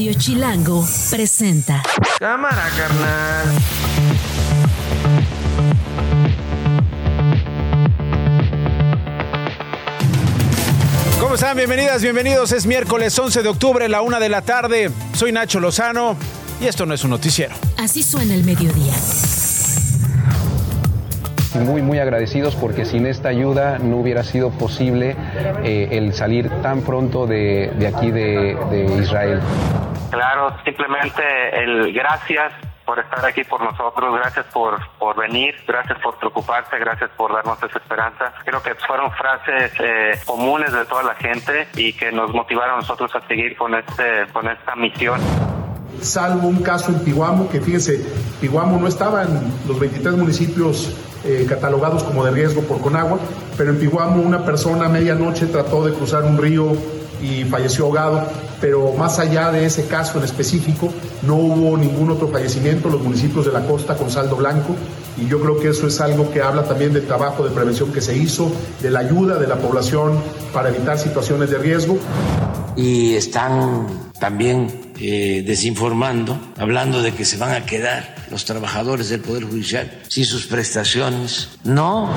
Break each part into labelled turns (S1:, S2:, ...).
S1: Radio Chilango presenta.
S2: Cámara, carnal.
S3: ¿Cómo están? Bienvenidas, bienvenidos. Es miércoles 11 de octubre, la una de la tarde. Soy Nacho Lozano y esto no es un noticiero.
S1: Así suena el mediodía.
S4: Muy, muy agradecidos porque sin esta ayuda no hubiera sido posible eh, el salir tan pronto de, de aquí de, de Israel.
S5: Claro, simplemente el gracias por estar aquí por nosotros, gracias por, por venir, gracias por preocuparse, gracias por darnos esa esperanza. Creo que fueron frases eh, comunes de toda la gente y que nos motivaron a nosotros a seguir con, este, con esta misión
S6: salvo un caso en Piguamo, que fíjense, Piguamo no estaba en los 23 municipios eh, catalogados como de riesgo por Conagua, pero en Piguamo una persona a medianoche trató de cruzar un río y falleció ahogado, pero más allá de ese caso en específico, no hubo ningún otro fallecimiento en los municipios de la costa con saldo blanco y yo creo que eso es algo que habla también del trabajo de prevención que se hizo, de la ayuda de la población para evitar situaciones de riesgo.
S7: Y están también eh, desinformando, hablando de que se van a quedar los trabajadores del Poder Judicial sin sus prestaciones. No.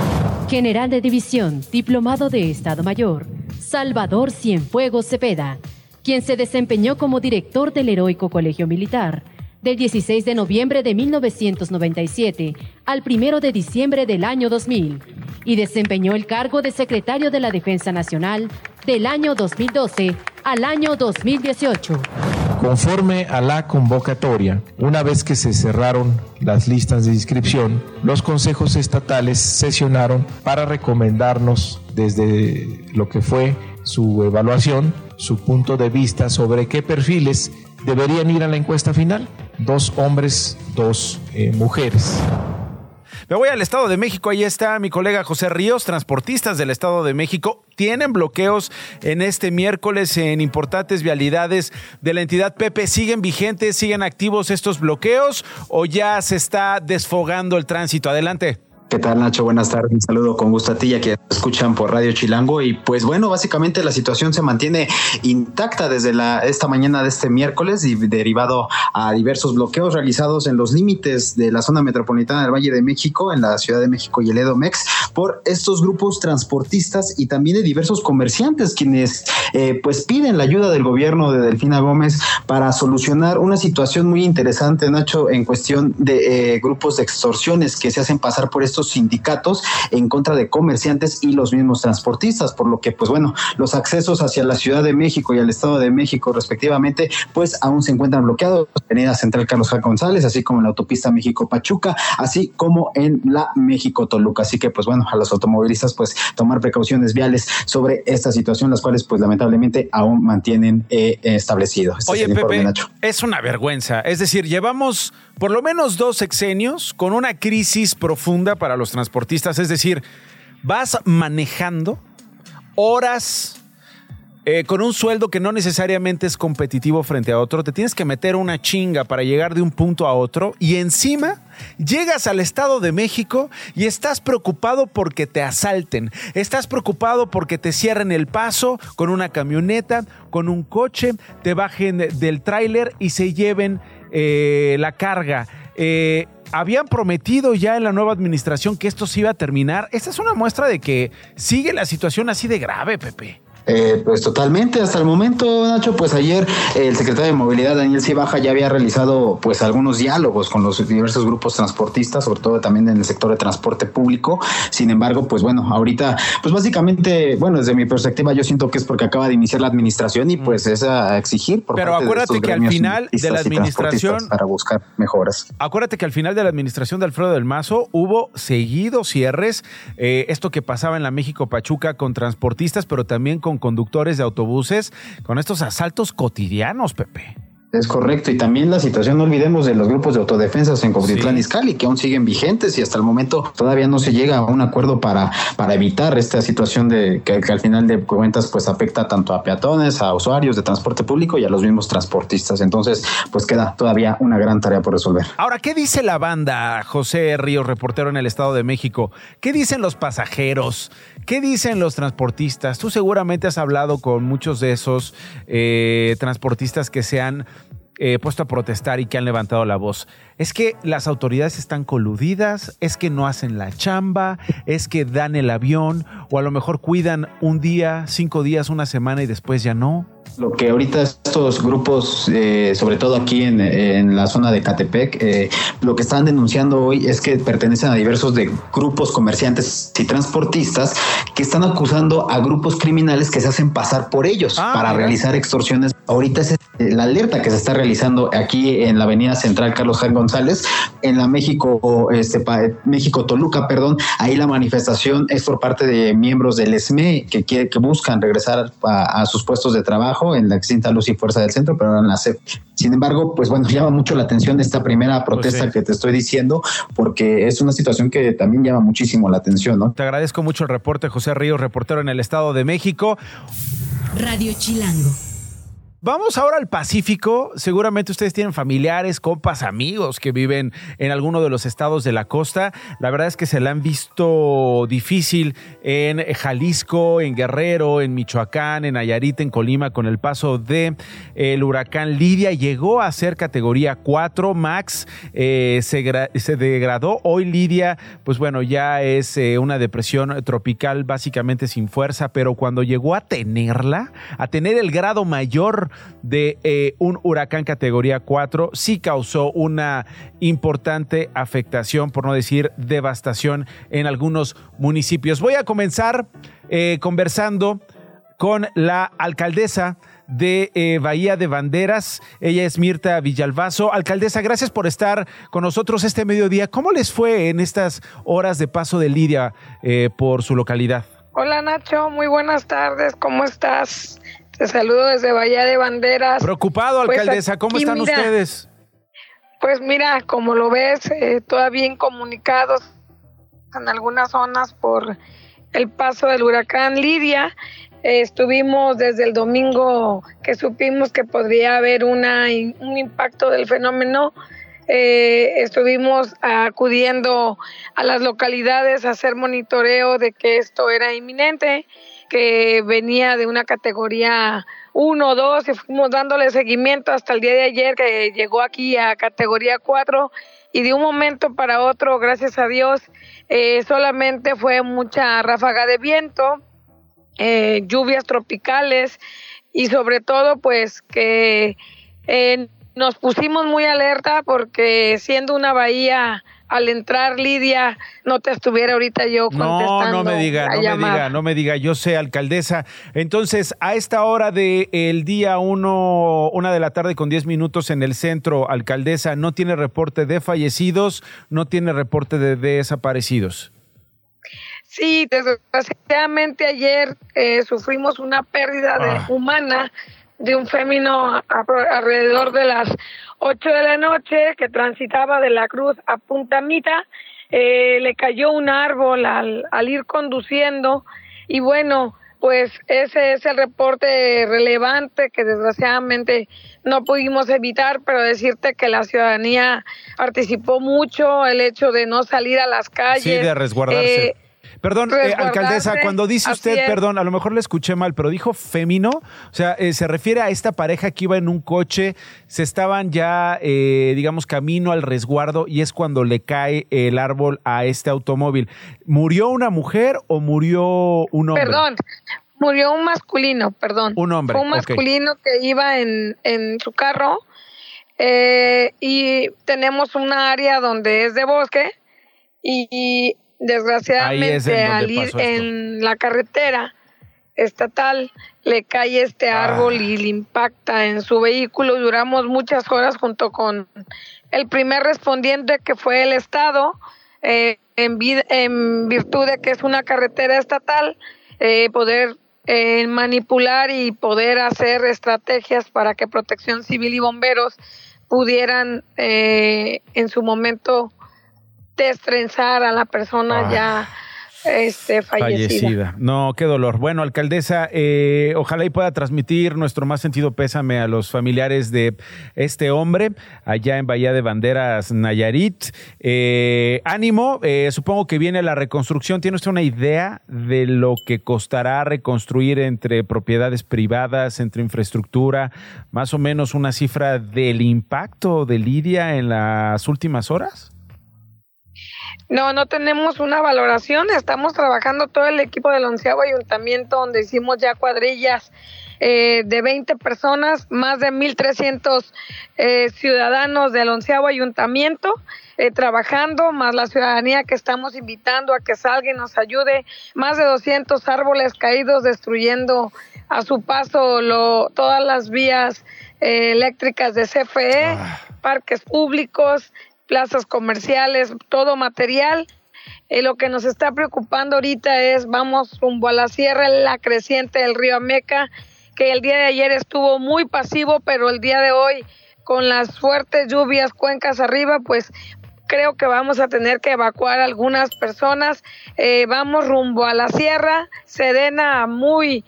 S8: General de División, Diplomado de Estado Mayor, Salvador Cienfuegos Cepeda, quien se desempeñó como director del Heroico Colegio Militar del 16 de noviembre de 1997 al 1 de diciembre del año 2000 y desempeñó el cargo de secretario de la Defensa Nacional del año 2012 al año 2018.
S9: Conforme a la convocatoria, una vez que se cerraron las listas de inscripción, los consejos estatales sesionaron para recomendarnos desde lo que fue su evaluación, su punto de vista sobre qué perfiles deberían ir a la encuesta final. Dos hombres, dos eh, mujeres.
S3: Me voy al Estado de México, ahí está mi colega José Ríos, transportistas del Estado de México. Tienen bloqueos en este miércoles en importantes vialidades de la entidad Pepe. ¿Siguen vigentes, siguen activos estos bloqueos o ya se está desfogando el tránsito? Adelante.
S10: ¿Qué tal, Nacho? Buenas tardes. Un saludo con gusto a ti y a quienes escuchan por Radio Chilango. Y pues bueno, básicamente la situación se mantiene intacta desde la, esta mañana de este miércoles y derivado a diversos bloqueos realizados en los límites de la zona metropolitana del Valle de México, en la Ciudad de México y el Edomex, por estos grupos transportistas y también de diversos comerciantes quienes eh, pues piden la ayuda del gobierno de Delfina Gómez para solucionar una situación muy interesante, Nacho, en cuestión de eh, grupos de extorsiones que se hacen pasar por estos sindicatos en contra de comerciantes y los mismos transportistas, por lo que, pues bueno, los accesos hacia la Ciudad de México y al Estado de México, respectivamente, pues aún se encuentran bloqueados. Avenida Central Carlos J. González, así como en la autopista México-Pachuca, así como en la México-Toluca. Así que, pues bueno, a los automovilistas, pues tomar precauciones viales sobre esta situación, las cuales, pues lamentablemente, aún mantienen eh, establecido.
S3: Este Oye, Pepe, es una vergüenza. Es decir, llevamos por lo menos dos sexenios con una crisis profunda para los transportistas. Es decir, vas manejando horas eh, con un sueldo que no necesariamente es competitivo frente a otro, te tienes que meter una chinga para llegar de un punto a otro y encima llegas al Estado de México y estás preocupado porque te asalten, estás preocupado porque te cierren el paso con una camioneta, con un coche, te bajen del tráiler y se lleven eh, la carga. Eh, habían prometido ya en la nueva administración que esto se iba a terminar. Esta es una muestra de que sigue la situación así de grave, Pepe.
S10: Eh, pues totalmente, hasta el momento, Nacho, pues ayer el secretario de Movilidad, Daniel Cibaja, ya había realizado pues algunos diálogos con los diversos grupos transportistas, sobre todo también en el sector de transporte público. Sin embargo, pues bueno, ahorita, pues básicamente, bueno, desde mi perspectiva, yo siento que es porque acaba de iniciar la administración y pues es a exigir.
S3: Por Pero acuérdate que al final de la administración...
S10: Para buscar mejoras.
S3: Acuérdate que al final de la administración de Alfredo del Mazo hubo seguidos cierres, eh, esto que pasaba en la México Pachuca con transportistas, pero también con conductores de autobuses con estos asaltos cotidianos, Pepe.
S10: Es correcto, y también la situación, no olvidemos de los grupos de autodefensas en Cobritlán y Izcalli, que aún siguen vigentes y hasta el momento todavía no se llega a un acuerdo para, para evitar esta situación de que, al final de cuentas pues afecta tanto a peatones, a usuarios de transporte público y a los mismos transportistas. Entonces, pues queda todavía una gran tarea por resolver.
S3: Ahora, ¿qué dice la banda, José Ríos, reportero en el Estado de México? ¿Qué dicen los pasajeros? ¿Qué dicen los transportistas? Tú seguramente has hablado con muchos de esos eh, transportistas que se han eh, puesto a protestar y que han levantado la voz. Es que las autoridades están coludidas, es que no hacen la chamba, es que dan el avión o a lo mejor cuidan un día, cinco días, una semana y después ya no.
S10: Lo que ahorita estos grupos, eh, sobre todo aquí en, la zona de Catepec, eh, lo que están denunciando hoy es que pertenecen a diversos de grupos comerciantes y transportistas que están acusando a grupos criminales que se hacen pasar por ellos
S3: Ah,
S10: para realizar extorsiones. Ahorita es eh, la alerta que se está realizando aquí en la Avenida Central Carlos Juan González, en la México, este, pa- México Toluca, perdón. Ahí la manifestación es por parte de miembros del ESME que, quiere- que buscan regresar a, a sus puestos de trabajo en la extinta Luz y Fuerza del Centro, pero ahora en la CEP. Sin embargo, pues bueno, llama mucho la atención esta primera protesta
S3: Pues sí.
S10: que te estoy diciendo, porque es una situación que también llama muchísimo la atención, ¿no?
S3: Te agradezco mucho el reporte, José Ríos, reportero en el Estado de México.
S1: Radio Chilango.
S3: Vamos ahora al Pacífico. Seguramente ustedes tienen familiares, compas, amigos que viven en alguno de los estados de la costa. La verdad es que se la han visto difícil en Jalisco, en Guerrero, en Michoacán, en Nayarit, en Colima, con el paso de huracán Lidia. Llegó a ser categoría 4. Max eh, se degradó. Hoy Lidia, pues bueno, ya es eh, una depresión tropical básicamente sin fuerza, pero cuando llegó a tenerla, a tener el grado mayor de eh, un huracán categoría 4, sí causó una importante afectación, por no decir devastación, en algunos municipios. Voy a comenzar eh, conversando con la alcaldesa de eh, Bahía de Banderas. Ella es Mirta Villalbazo. Alcaldesa, gracias por estar con nosotros este mediodía. ¿Cómo les fue en estas horas de paso de Lidia por su localidad?
S11: Hola Nacho, muy buenas tardes, ¿cómo estás? Te saludo desde Bahía de Banderas.
S3: Preocupado,
S11: Pues
S3: alcaldesa. ¿Cómo
S11: aquí,
S3: están
S11: mira,
S3: ustedes?
S11: Pues mira, como lo ves, eh, todavía incomunicados en algunas zonas por el paso del huracán Lidia. Eh, estuvimos desde el domingo que supimos que podría haber una, un impacto del fenómeno. eh, estuvimos acudiendo a las localidades a hacer monitoreo de que esto era inminente, que venía de una categoría 1 o 2 y fuimos dándole seguimiento hasta el día de ayer que llegó aquí a categoría 4 y de un momento para otro, gracias a Dios, eh, solamente fue mucha ráfaga de viento, eh, lluvias tropicales y sobre todo pues que eh, nos pusimos muy alerta porque siendo una bahía al entrar Lidia no te estuviera ahorita yo
S3: No,
S11: contestando
S3: no me diga, no me diga, no me diga. Yo sé, alcaldesa. Entonces, a esta hora del día uno, una de la tarde con 10 minutos en el centro, alcaldesa, no tiene reporte de fallecidos, no tiene reporte de desaparecidos.
S11: Sí, desgraciadamente ayer eh, sufrimos una pérdida de-
S3: Ah.
S11: humana de un fémino a- a- alrededor de las 8 de la noche que transitaba de la Cruz a Punta Mita. Eh, le cayó un árbol al, al ir conduciendo y bueno, pues ese es el reporte relevante que desgraciadamente no pudimos evitar, pero decirte que la ciudadanía participó mucho, el hecho de no salir a las calles.
S3: Sí, de resguardarse.
S11: eh,
S3: Perdón, eh, alcaldesa, cuando dice usted,
S11: es.
S3: perdón, a lo mejor le escuché mal, pero dijo fémino, o sea, eh, se refiere a esta pareja que iba en un coche, se estaban ya, eh, digamos, camino al resguardo y es cuando le cae el árbol a este automóvil. ¿Murió una mujer o murió un hombre?
S11: Perdón, murió un masculino, perdón.
S3: Un hombre,
S11: Fue un masculino que iba en, en su carro eh, y tenemos un área donde es de bosque y, y desgraciadamente al ir en la carretera estatal le cae este
S3: Ah.
S11: árbol y le impacta en su vehículo. Duramos muchas horas junto con el primer respondiente que fue el Estado, eh, en, vid- en virtud de que es una carretera estatal, eh, poder eh, manipular y poder hacer estrategias para que Protección Civil y bomberos pudieran eh, en su momento destrenzar a la persona
S3: Ah.
S11: ya este, fallecida.
S3: No, qué dolor. Bueno, alcaldesa, eh, ojalá y pueda transmitir nuestro más sentido pésame a los familiares de este hombre allá en Bahía de Banderas, Nayarit. Eh, ánimo, eh, supongo que viene la reconstrucción. ¿Tiene usted una idea de lo que costará reconstruir entre propiedades privadas, entre infraestructura? Más o menos una cifra del impacto de Lidia en las últimas horas.
S11: No, no tenemos una valoración. Estamos trabajando todo el equipo del onceavo ayuntamiento donde hicimos ya cuadrillas eh, de 20 personas, más de 1.300 eh, ciudadanos del onceavo ayuntamiento. Eh, trabajando, más la ciudadanía que estamos invitando a que salga y nos ayude, más de 200 árboles caídos destruyendo a su paso lo, todas las vías eléctricas de CFE, ah. parques públicos, plazas comerciales, todo material. Eh, lo que nos está preocupando ahorita es, vamos rumbo a la sierra, la creciente del río Ameca, que el día de ayer estuvo muy pasivo, pero el día de hoy, con las fuertes lluvias, cuencas arriba, pues creo que vamos a tener que evacuar algunas personas. Eh, vamos rumbo a la sierra, Sedena muy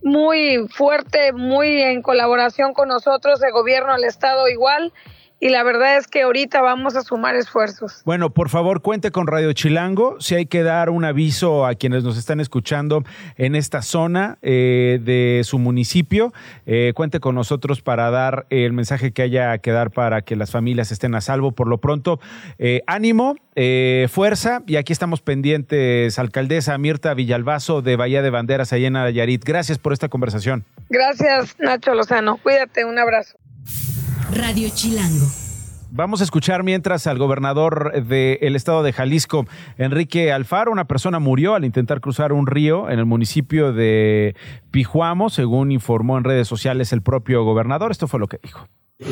S11: muy fuerte, muy en colaboración con nosotros, el gobierno, el estado igual y la verdad es que ahorita vamos a sumar esfuerzos.
S3: Bueno, por favor, cuente con Radio Chilango. Si hay que dar un aviso a quienes nos están escuchando en esta zona eh, de su municipio, eh, cuente con nosotros para dar el mensaje que haya que dar para que las familias estén a salvo. Por lo pronto, eh, ánimo, fuerza, y aquí estamos pendientes, alcaldesa Mirta Villalbazo de Bahía de Banderas, allá en Nayarit. Gracias por esta conversación.
S11: Gracias, Nacho Lozano. Cuídate, un abrazo.
S1: Radio Chilango.
S3: Vamos a escuchar mientras al gobernador del estado de Jalisco, Enrique Alfaro, una persona murió al intentar cruzar un río en el municipio de Pijuamo, según informó en redes sociales el propio gobernador. Esto fue lo que dijo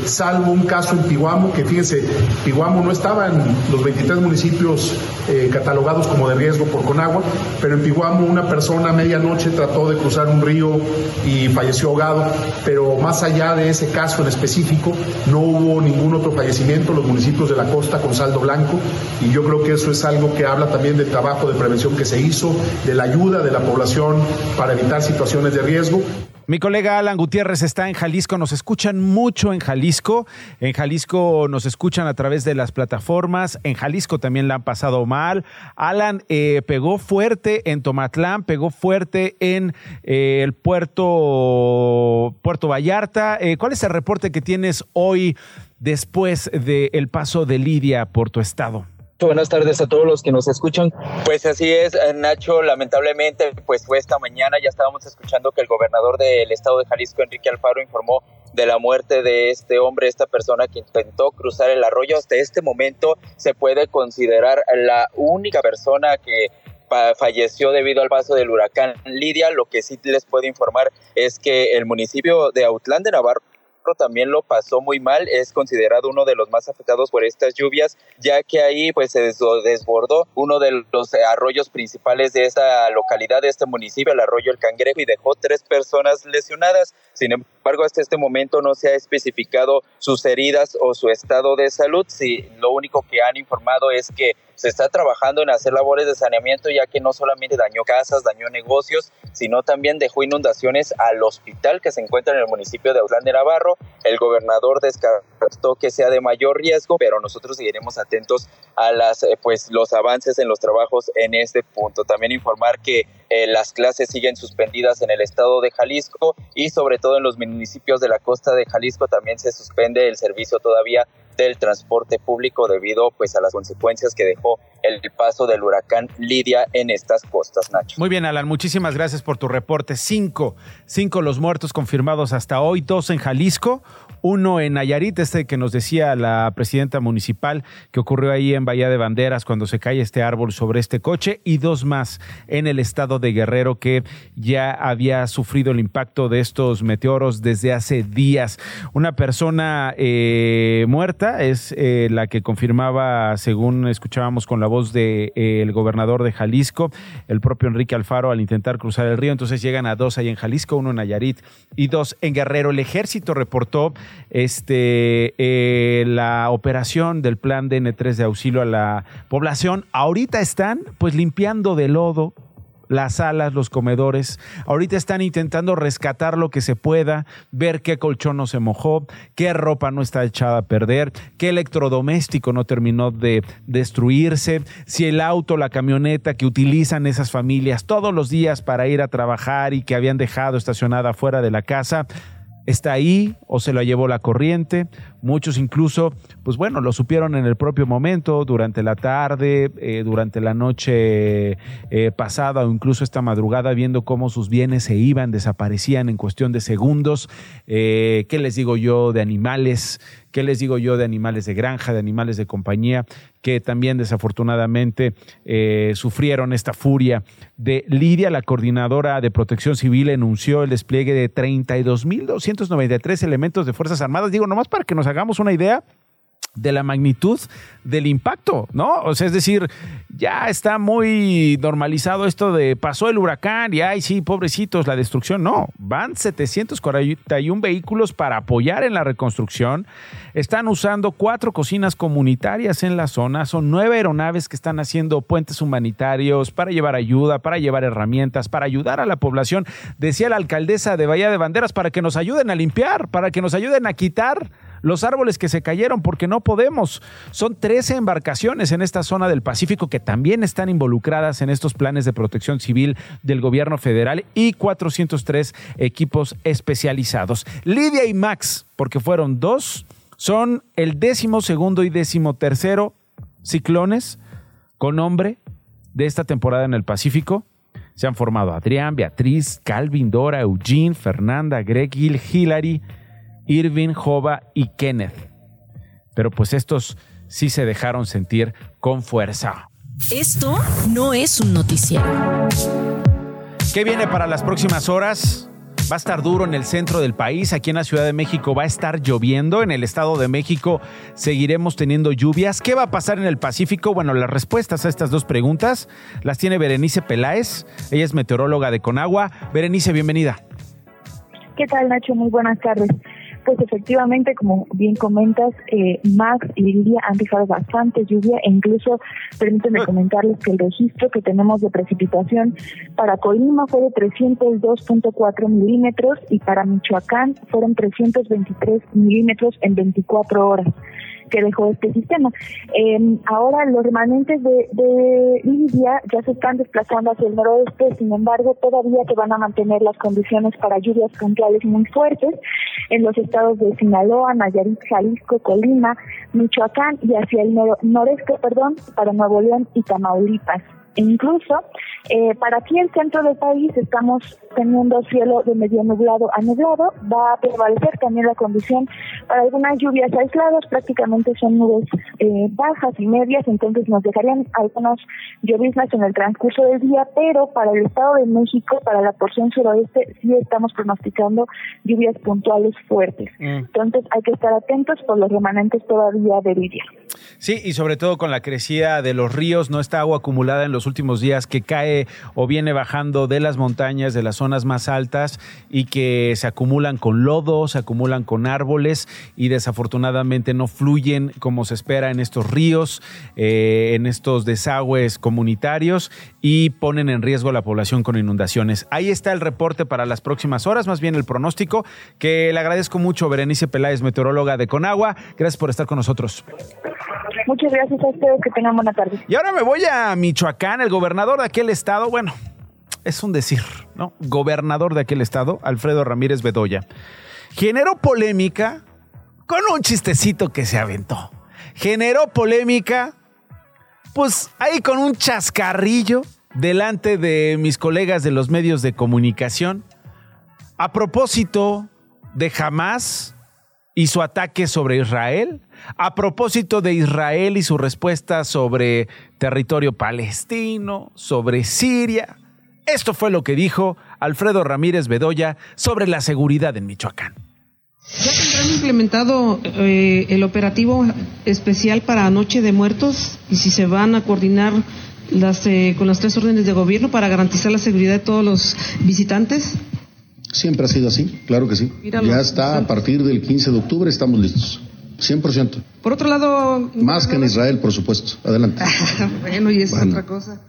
S6: salvo un caso en Piguamo, que fíjense, Piguamo no estaba en los 23 municipios eh, catalogados como de riesgo por Conagua, pero en Piguamo una persona a medianoche trató de cruzar un río y falleció ahogado, pero más allá de ese caso en específico, no hubo ningún otro fallecimiento en los municipios de la costa con saldo blanco, y yo creo que eso es algo que habla también del trabajo de prevención que se hizo, de la ayuda de la población para evitar situaciones de riesgo.
S3: Mi colega Alan Gutiérrez está en Jalisco, nos escuchan mucho en Jalisco. En Jalisco nos escuchan a través de las plataformas. En Jalisco también la han pasado mal. Alan eh, pegó fuerte en Tomatlán, pegó fuerte en eh, el puerto, puerto Vallarta. Eh, ¿Cuál es el reporte que tienes hoy después del paso de Lidia por tu estado?
S12: Buenas tardes a todos los que nos escuchan. Pues así es, eh, Nacho, lamentablemente, pues fue esta mañana, ya estábamos escuchando que el gobernador del estado de Jalisco, Enrique Alfaro, informó de la muerte de este hombre, esta persona que intentó cruzar el arroyo. Hasta este momento se puede considerar la única persona que falleció debido al paso del huracán Lidia. Lo que sí les puedo informar es que el municipio de Autlán de Navarro también lo pasó muy mal, es considerado uno de los más afectados por estas lluvias, ya que ahí pues se desbordó uno de los arroyos principales de esta localidad, de este municipio, el arroyo El Cangrejo, y dejó tres personas lesionadas. Sin embargo, hasta este momento no se ha especificado sus heridas o su estado de salud. Sí, lo único que han informado es que se está trabajando en hacer labores de saneamiento ya que no solamente dañó casas, dañó negocios, sino también dejó inundaciones al hospital que se encuentra en el municipio de Autlán de Navarro. El gobernador descartó que sea de mayor riesgo, pero nosotros seguiremos atentos a las, eh, pues, los avances en los trabajos en este punto. También informar que eh, las clases siguen suspendidas en el estado de Jalisco y sobre todo en los municipios de la costa de Jalisco también se suspende el servicio todavía del transporte público debido pues a las consecuencias que dejó el paso del huracán Lidia en estas costas, Nacho.
S3: Muy bien, Alan, muchísimas gracias por tu reporte. Cinco, cinco los muertos confirmados hasta hoy, dos en Jalisco, uno en Nayarit, este que nos decía la presidenta municipal que ocurrió ahí en Bahía de Banderas cuando se cae este árbol sobre este coche, y dos más en el estado de Guerrero que ya había sufrido el impacto de estos meteoros desde hace días. Una persona eh, muerta es eh, la que confirmaba, según escuchábamos con la voz del de, eh, gobernador de Jalisco, el propio Enrique Alfaro, al intentar cruzar el río. Entonces llegan a dos ahí en Jalisco, uno en Nayarit y dos en Guerrero. El ejército reportó este, eh, la operación del plan DN3 de auxilio a la población. Ahorita están pues limpiando de lodo las salas, los comedores. Ahorita están intentando rescatar lo que se pueda, ver qué colchón no se mojó, qué ropa no está echada a perder, qué electrodoméstico no terminó de destruirse, si el auto, la camioneta que utilizan esas familias todos los días para ir a trabajar y que habían dejado estacionada fuera de la casa, está ahí o se la llevó la corriente. Muchos incluso, pues bueno, lo supieron en el propio momento, durante la tarde, eh, durante la noche eh, pasada o incluso esta madrugada, viendo cómo sus bienes se iban, desaparecían en cuestión de segundos. Eh, ¿Qué les digo yo de animales? ¿Qué les digo yo de animales de granja, de animales de compañía, que también desafortunadamente eh, sufrieron esta furia? De Lidia, la coordinadora de protección civil, enunció el despliegue de 32.293 elementos de Fuerzas Armadas. Digo, nomás para que nos hagamos una idea, de la magnitud del impacto, ¿no? O sea, es decir, ya está muy normalizado esto de pasó el huracán y ay, sí, pobrecitos, la destrucción. No, van 741 vehículos para apoyar en la reconstrucción. Están usando cuatro cocinas comunitarias en la zona. Son nueve aeronaves que están haciendo puentes humanitarios para llevar ayuda, para llevar herramientas, para ayudar a la población. Decía la alcaldesa de Bahía de Banderas para que nos ayuden a limpiar, para que nos ayuden a quitar los árboles que se cayeron porque no podemos. Son 13 embarcaciones en esta zona del Pacífico que también están involucradas en estos planes de protección civil del gobierno federal y 403 equipos especializados. Lidia y Max, porque fueron dos, son el décimo segundo y décimo tercero ciclones con nombre de esta temporada en el Pacífico. Se han formado Adrián, Beatriz, Calvin, Dora, Eugene, Fernanda, Greg, Gil, Hillary, Irving, Jova y Kenneth. Pero pues estos sí se dejaron sentir con fuerza.
S1: Esto no es un noticiero.
S3: ¿Qué viene para las próximas horas? Va a estar duro en el centro del país, aquí en la Ciudad de México va a estar lloviendo, en el Estado de México seguiremos teniendo lluvias. ¿Qué va a pasar en el Pacífico? Bueno, las respuestas a estas dos preguntas las tiene Berenice Peláez, ella es meteoróloga de Conagua. Berenice, bienvenida.
S13: ¿Qué tal Nacho? Muy buenas tardes. Pues efectivamente, como bien comentas, eh, Max y Lidia han dejado bastante lluvia e incluso permítanme comentarles que el registro que tenemos de precipitación para Colima fue de 302.4 milímetros y para Michoacán fueron 323 milímetros en 24 horas que dejó este sistema. Eh, ahora los remanentes de, de Libia ya se están desplazando hacia el noroeste, sin embargo todavía se van a mantener las condiciones para lluvias puntuales muy fuertes en los estados de Sinaloa, Nayarit, Jalisco, Colima, Michoacán y hacia el noreste, perdón, para Nuevo León y Tamaulipas. Incluso eh, para aquí el centro del país estamos teniendo cielo de medio nublado a nublado, va a prevalecer también la condición para algunas lluvias aisladas, prácticamente son nubes eh, bajas y medias, entonces nos dejarían algunas lloviznas en el transcurso del día, pero para el Estado de México, para la porción suroeste, sí estamos pronosticando lluvias puntuales fuertes. Mm. Entonces hay que estar atentos por los remanentes todavía de Lidia.
S3: Sí, y sobre todo con la crecida de los ríos, no está agua acumulada en los últimos días que cae o viene bajando de las montañas, de las zonas más altas y que se acumulan con lodo, se acumulan con árboles y desafortunadamente no fluyen como se espera en estos ríos, eh, en estos desagües comunitarios y ponen en riesgo a la población con inundaciones. Ahí está el reporte para las próximas horas, más bien el pronóstico, que le agradezco mucho, Berenice Peláez, meteoróloga de Conagua. Gracias por estar con nosotros.
S13: Muchas gracias a ustedes, que tengan buena tarde.
S3: Y ahora me voy a Michoacán, el gobernador de aquel estado, bueno, es un decir, ¿no? Gobernador de aquel estado, Alfredo Ramírez Bedoya, generó polémica con un chistecito que se aventó. Generó polémica, pues ahí con un chascarrillo delante de mis colegas de los medios de comunicación. A propósito de Hamas y su ataque sobre Israel, a propósito de Israel y su respuesta sobre territorio palestino, sobre Siria. Esto fue lo que dijo Alfredo Ramírez Bedoya sobre la seguridad en Michoacán.
S14: ¿Ya tendrán implementado eh, el operativo especial para Noche de Muertos y si se van a coordinar las, eh, con las tres órdenes de gobierno para garantizar la seguridad de todos los visitantes?
S15: Siempre ha sido así, claro que sí. ya está, a partir del 15 de octubre estamos listos. 100%.
S14: Por otro lado...
S15: Más que en Israel, por supuesto. Adelante.
S14: bueno, y es otra cosa.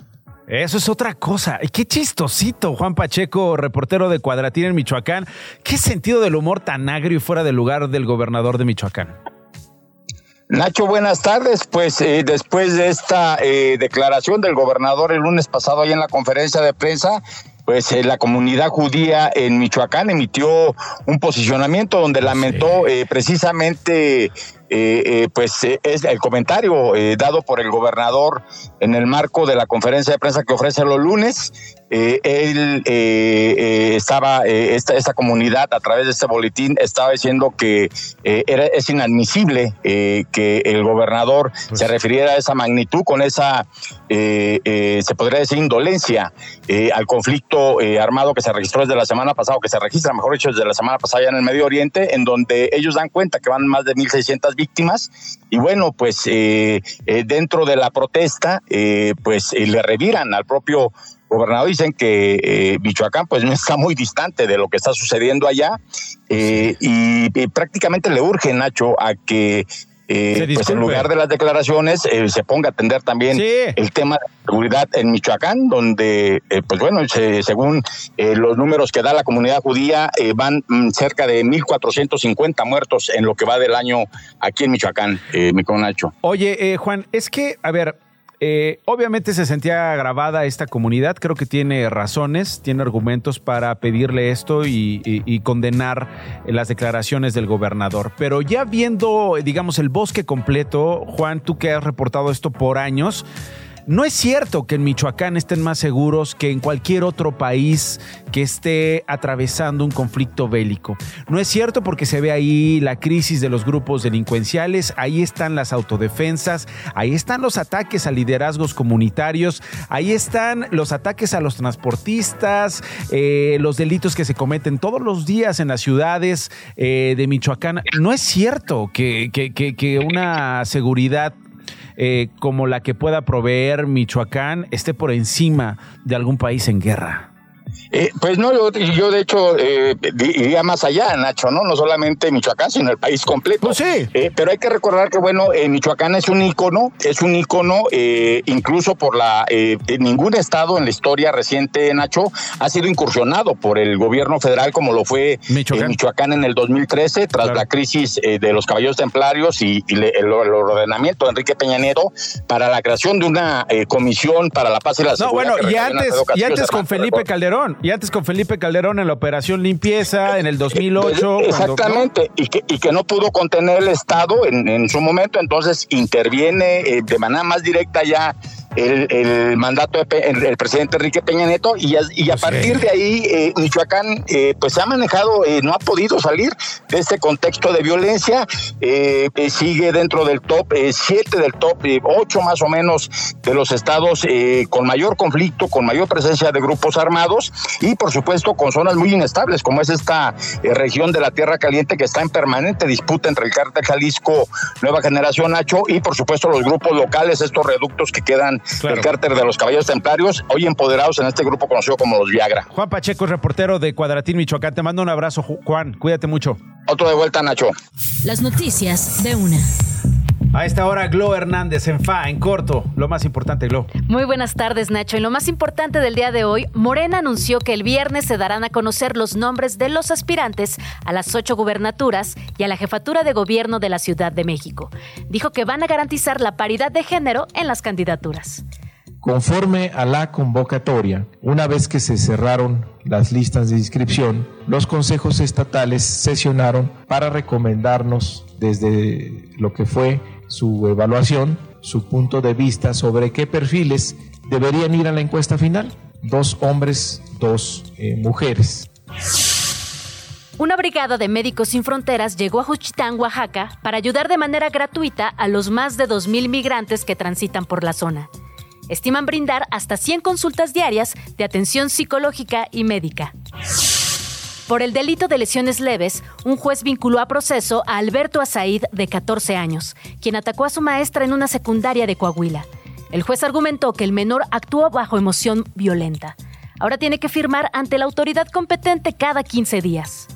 S3: Eso es otra cosa. Qué chistosito, Juan Pacheco, reportero de Cuadratín en Michoacán. Qué sentido del humor tan agrio y fuera del lugar del gobernador de Michoacán.
S16: Nacho, buenas tardes. Pues eh, después de esta eh, declaración del gobernador el lunes pasado ahí en la conferencia de prensa, pues eh, la comunidad judía en Michoacán emitió un posicionamiento donde lamentó precisamente eh, eh, pues eh, es el comentario dado por el gobernador en el marco de la conferencia de prensa que ofrece los lunes. Él estaba, esta, esta comunidad a través de este boletín estaba diciendo que era, es inadmisible que el gobernador pues se refiriera a esa magnitud con esa, se podría decir, indolencia al conflicto armado que se registró desde la semana pasada, o que se registra, mejor dicho, desde la semana pasada en el Medio Oriente, en donde ellos dan cuenta que van más de 1.600 víctimas. Y bueno, pues eh, eh, dentro de la protesta, eh, pues le reviran al propio gobernador, dicen que Michoacán pues no está muy distante de lo que está sucediendo allá y, prácticamente le urge, Nacho, a que eh, pues en lugar de las declaraciones eh, se ponga a atender también el tema de seguridad en Michoacán, donde, eh, pues bueno, según los números que da la comunidad judía, van mm, cerca de 1.450 muertos en lo que va del año aquí en Michoacán, mi Nacho.
S3: Oye, Juan, es que, a ver, eh, obviamente se sentía agravada esta comunidad, creo que tiene razones, tiene argumentos para pedirle esto y, condenar las declaraciones del gobernador. Pero ya viendo, digamos, el bosque completo, Juan, tú que has reportado esto por años, no es cierto que en Michoacán estén más seguros que en cualquier otro país que esté atravesando un conflicto bélico. No es cierto porque se ve ahí la crisis de los grupos delincuenciales, ahí están las autodefensas, ahí están los ataques a liderazgos comunitarios, ahí están los ataques a los transportistas, eh, los delitos que se cometen todos los días en las ciudades eh, de Michoacán. No es cierto que, que una seguridad eh, como la que pueda proveer Michoacán esté por encima de algún país en guerra.
S16: Eh, pues no, yo, de hecho eh, iría más allá, Nacho, ¿no? No solamente Michoacán, sino el país completo.
S3: Pues sí.
S16: Eh, pero hay que recordar que, bueno, Michoacán es un ícono, es un ícono incluso por la... ningún estado en la historia reciente, Nacho, ha sido incursionado por el gobierno federal como lo fue Michoacán, en el 2013, tras la crisis de los caballos templarios y, el, ordenamiento de Enrique Peña Nieto para la creación de una comisión para la paz y la seguridad.
S3: No, bueno, y antes, y antes con Felipe Calderón y antes con Felipe Calderón en la operación limpieza en el 2008.
S16: Exactamente, y, que, y que no pudo contener el Estado en, en su momento, entonces interviene eh, de manera más directa ya el, mandato del presidente Enrique Peña Nieto y a, y a pues partir de ahí eh, Michoacán eh, pues se ha manejado, eh, no ha podido salir de este contexto de violencia, sigue dentro del top 7 del top 8 más o menos de los estados con mayor conflicto, con mayor presencia de grupos armados y por supuesto con zonas muy inestables como es esta región de la Tierra Caliente que está en permanente disputa entre el cártel Jalisco Nueva Generación Nacho y por supuesto los grupos locales, estos reductos que quedan el cárter de los caballos templarios, hoy empoderados en este grupo conocido como los Viagra.
S3: Juan Pacheco, reportero de Cuadratín, Michoacán. Te mando un abrazo, Juan. Cuídate mucho.
S16: Otro de vuelta, Nacho.
S1: Las noticias de una.
S3: A esta hora, Glo Hernández en FA, en corto. Lo más importante, Glo.
S17: Muy buenas tardes, Nacho. Y lo más importante del día de hoy, Morena anunció que el viernes se darán a conocer los nombres de los aspirantes a las ocho gubernaturas y a la jefatura de gobierno de la Ciudad de México. Dijo que van a garantizar la paridad de género en las candidaturas.
S9: Conforme a la convocatoria, una vez que se cerraron las listas de inscripción, los consejos estatales sesionaron para recomendarnos desde lo que fue su evaluación, su punto de vista sobre qué perfiles deberían ir a la encuesta final. Dos hombres, dos eh, mujeres.
S17: Una brigada de Médicos Sin Fronteras llegó a Juchitán, Oaxaca, para ayudar de manera gratuita a los más de 2.000 migrantes que transitan por la zona. Estiman brindar hasta 100 consultas diarias de atención psicológica y médica. Por el delito de lesiones leves, un juez vinculó a proceso a Alberto Azaid, de 14 años, quien atacó a su maestra en una secundaria de Coahuila. El juez argumentó que el menor actuó bajo emoción violenta. Ahora tiene que firmar ante la autoridad competente cada 15 días.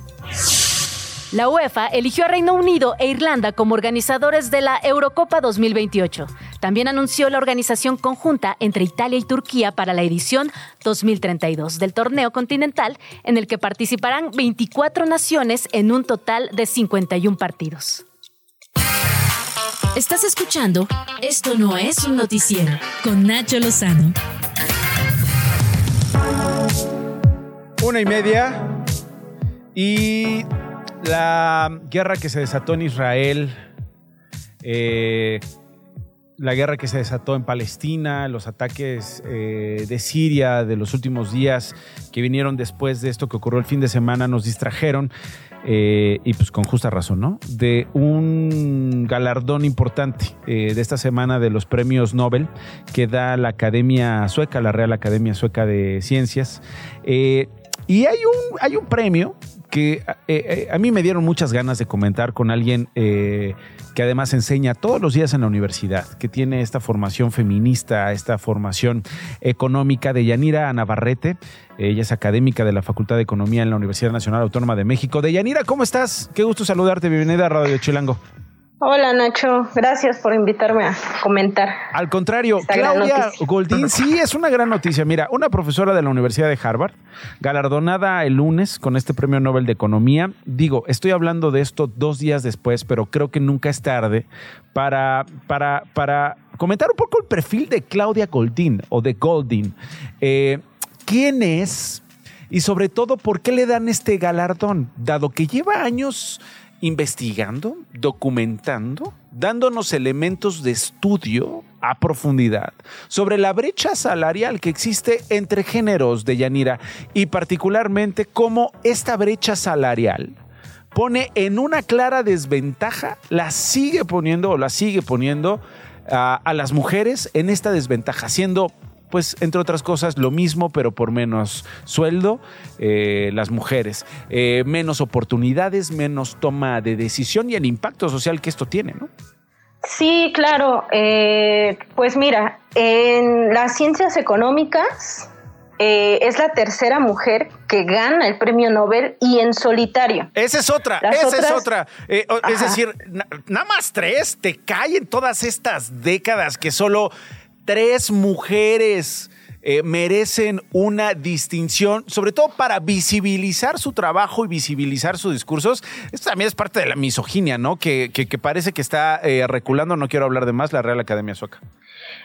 S17: La UEFA eligió a Reino Unido e Irlanda como organizadores de la Eurocopa 2028. También anunció la organización conjunta entre Italia y Turquía para la edición 2032 del torneo continental, en el que participarán 24 naciones en un total de 51 partidos.
S1: Estás escuchando Esto no es un noticiero con Nacho Lozano.
S3: Una y media y la guerra que se desató en Israel, eh, la guerra que se desató en Palestina, los ataques eh, de Siria de los últimos días que vinieron después de esto que ocurrió el fin de semana nos distrajeron. Eh, y pues con justa razón, ¿no? De un galardón importante de esta semana de los premios Nobel que da la Academia Sueca, la Real Academia Sueca de Ciencias. Y hay un, hay un premio que eh, eh, a mí me dieron muchas ganas de comentar con alguien eh, que además enseña todos los días en la universidad, que tiene esta formación feminista, esta formación económica de Yanira Navarrete. Ella es académica de la Facultad de Economía en la Universidad Nacional Autónoma de México. De Yanira, ¿cómo estás? Qué gusto saludarte. Bienvenida a Radio Chilango.
S18: Hola Nacho, gracias por invitarme a comentar.
S3: Al contrario, Claudia Goldín, sí, es una gran noticia. Mira, una profesora de la Universidad de Harvard, galardonada el lunes con este premio Nobel de Economía. Digo, estoy hablando de esto dos días después, pero creo que nunca es tarde para, para, para comentar un poco el perfil de Claudia Goldín o de Goldín. Eh, ¿Quién es? Y sobre todo, ¿por qué le dan este galardón? Dado que lleva años investigando, documentando, dándonos elementos de estudio a profundidad sobre la brecha salarial que existe entre géneros de Yanira y particularmente cómo esta brecha salarial pone en una clara desventaja, la sigue poniendo o la sigue poniendo a, a las mujeres en esta desventaja, siendo pues entre otras cosas lo mismo, pero por menos sueldo, eh, las mujeres, eh, menos oportunidades, menos toma de decisión y el impacto social que esto tiene, ¿no?
S18: Sí, claro. Eh, pues mira, en las ciencias económicas es la tercera mujer que gana el premio Nobel y en solitario.
S3: Esa es otra, esa es otra. es decir, nada más tres, te caen todas estas décadas que solo tres mujeres eh, merecen una distinción, sobre todo para visibilizar su trabajo y visibilizar sus discursos. Esto también es parte de la misoginia, ¿no? Que, parece que está eh, reculando, no quiero hablar de más, la Real Academia Sueca.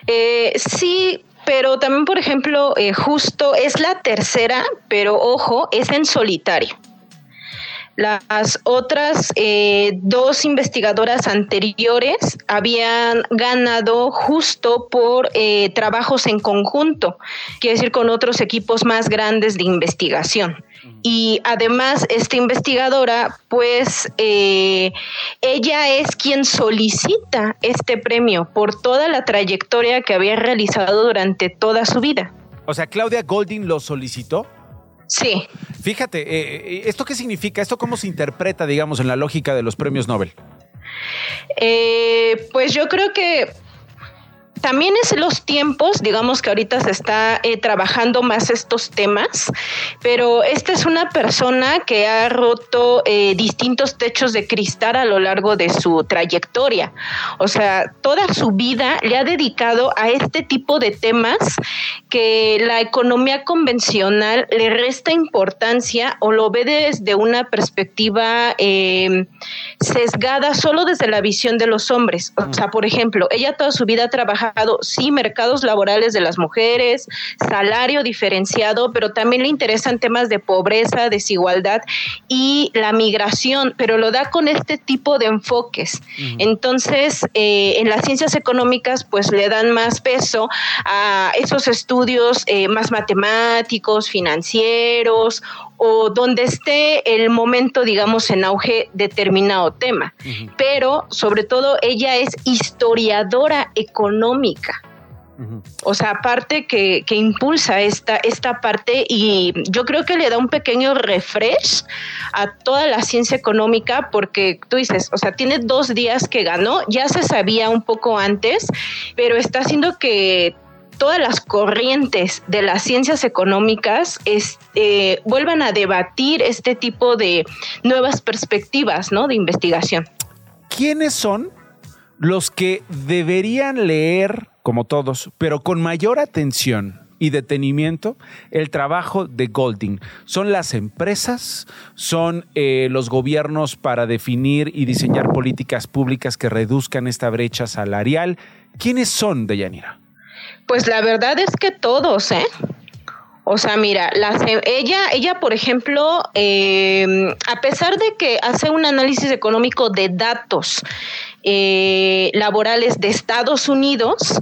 S18: Eh, sí, pero también, por ejemplo, justo es la tercera, pero ojo, es en solitario. Las otras eh, dos investigadoras anteriores habían ganado justo por eh, trabajos en conjunto, quiere decir con otros equipos más grandes de investigación. Y además, esta investigadora, pues eh, ella es quien solicita este premio por toda la trayectoria que había realizado durante toda su vida.
S3: O sea, Claudia Golding lo solicitó.
S18: Sí.
S3: Fíjate, eh, eh, ¿esto qué significa? ¿Esto cómo se interpreta, digamos, en la lógica de los premios Nobel?
S18: Eh, pues yo creo que también es los tiempos, digamos que ahorita se está eh, trabajando más estos temas, pero esta es una persona que ha roto eh, distintos techos de cristal a lo largo de su trayectoria. O sea, toda su vida le ha dedicado a este tipo de temas que la economía convencional le resta importancia o lo ve desde una perspectiva eh, sesgada solo desde la visión de los hombres. O sea, por ejemplo, ella toda su vida ha trabajado sí, mercados laborales de las mujeres, salario diferenciado, pero también le interesan temas de pobreza, desigualdad y la migración, pero lo da con este tipo de enfoques. Entonces, eh, en las ciencias económicas, pues le dan más peso a esos estudios eh, más matemáticos, financieros o donde esté el momento, digamos, en auge determinado tema. Pero sobre todo ella es historiadora económica. O sea, aparte que, que, impulsa esta, esta parte y yo creo que le da un pequeño refresh a toda la ciencia económica porque tú dices, o sea, tiene dos días que ganó, ya se sabía un poco antes, pero está haciendo que todas las corrientes de las ciencias económicas este, vuelvan a debatir este tipo de nuevas perspectivas ¿no? de investigación.
S3: ¿Quiénes son los que deberían leer, como todos, pero con mayor atención? y detenimiento el trabajo de Golding. Son las empresas, son eh, los gobiernos para definir y diseñar políticas públicas que reduzcan esta brecha salarial. ¿Quiénes son, Deyanira?
S18: Pues la verdad es que todos, ¿eh? O sea, mira, ella, ella, por ejemplo, em, a pesar de que hace un análisis económico de datos eh, laborales de Estados Unidos,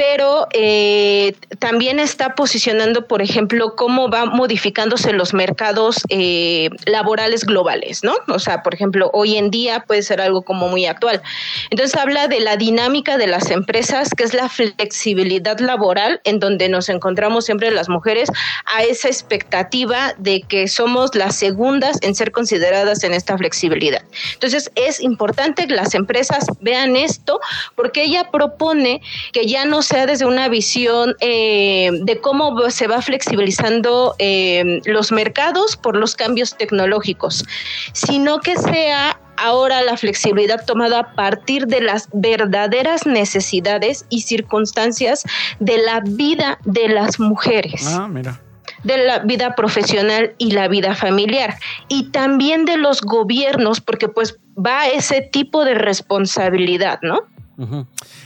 S18: pero eh, también está posicionando, por ejemplo, cómo va modificándose los mercados eh, laborales globales, ¿no? O sea, por ejemplo, hoy en día puede ser algo como muy actual. Entonces habla de la dinámica de las empresas, que es la flexibilidad laboral, en donde nos encontramos siempre las mujeres a esa expectativa de que somos las segundas en ser consideradas en esta flexibilidad. Entonces es importante que las empresas vean esto, porque ella propone que ya no sea desde una visión eh, de cómo se va flexibilizando eh, los mercados por los cambios tecnológicos, sino que sea ahora la flexibilidad tomada a partir de las verdaderas necesidades y circunstancias de la vida de las mujeres.
S3: Ah, mira
S18: de la vida profesional y la vida familiar y también de los gobiernos porque pues va ese tipo de responsabilidad, ¿no?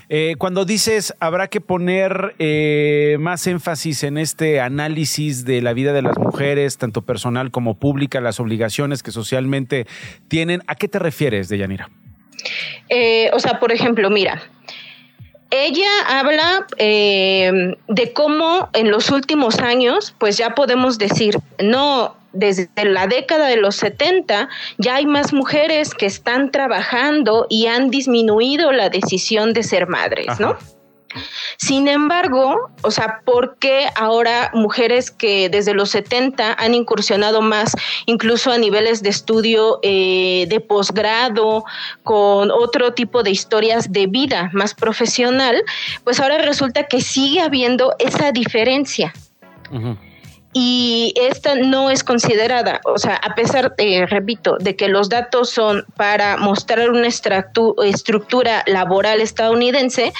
S3: Eh, cuando dices habrá que poner eh, más énfasis en este análisis de la vida de las mujeres, tanto personal como pública, las obligaciones que socialmente tienen, ¿a qué te refieres, Deyanira?
S18: Eh, o sea, por ejemplo, mira, ella habla de cómo en los últimos años, pues ya podemos decir, no, desde la década de los 70 ya hay más mujeres que están trabajando y han disminuido la decisión de ser madres, ¿no? Sin embargo, o sea, ¿por qué ahora mujeres que desde los 70 han incursionado más, incluso a niveles de estudio eh, de posgrado, con otro tipo de historias de vida más profesional, pues ahora resulta que sigue habiendo esa diferencia y esta no es considerada, o sea, a pesar, eh, repito, de que los datos son para mostrar una estructura laboral estadounidense,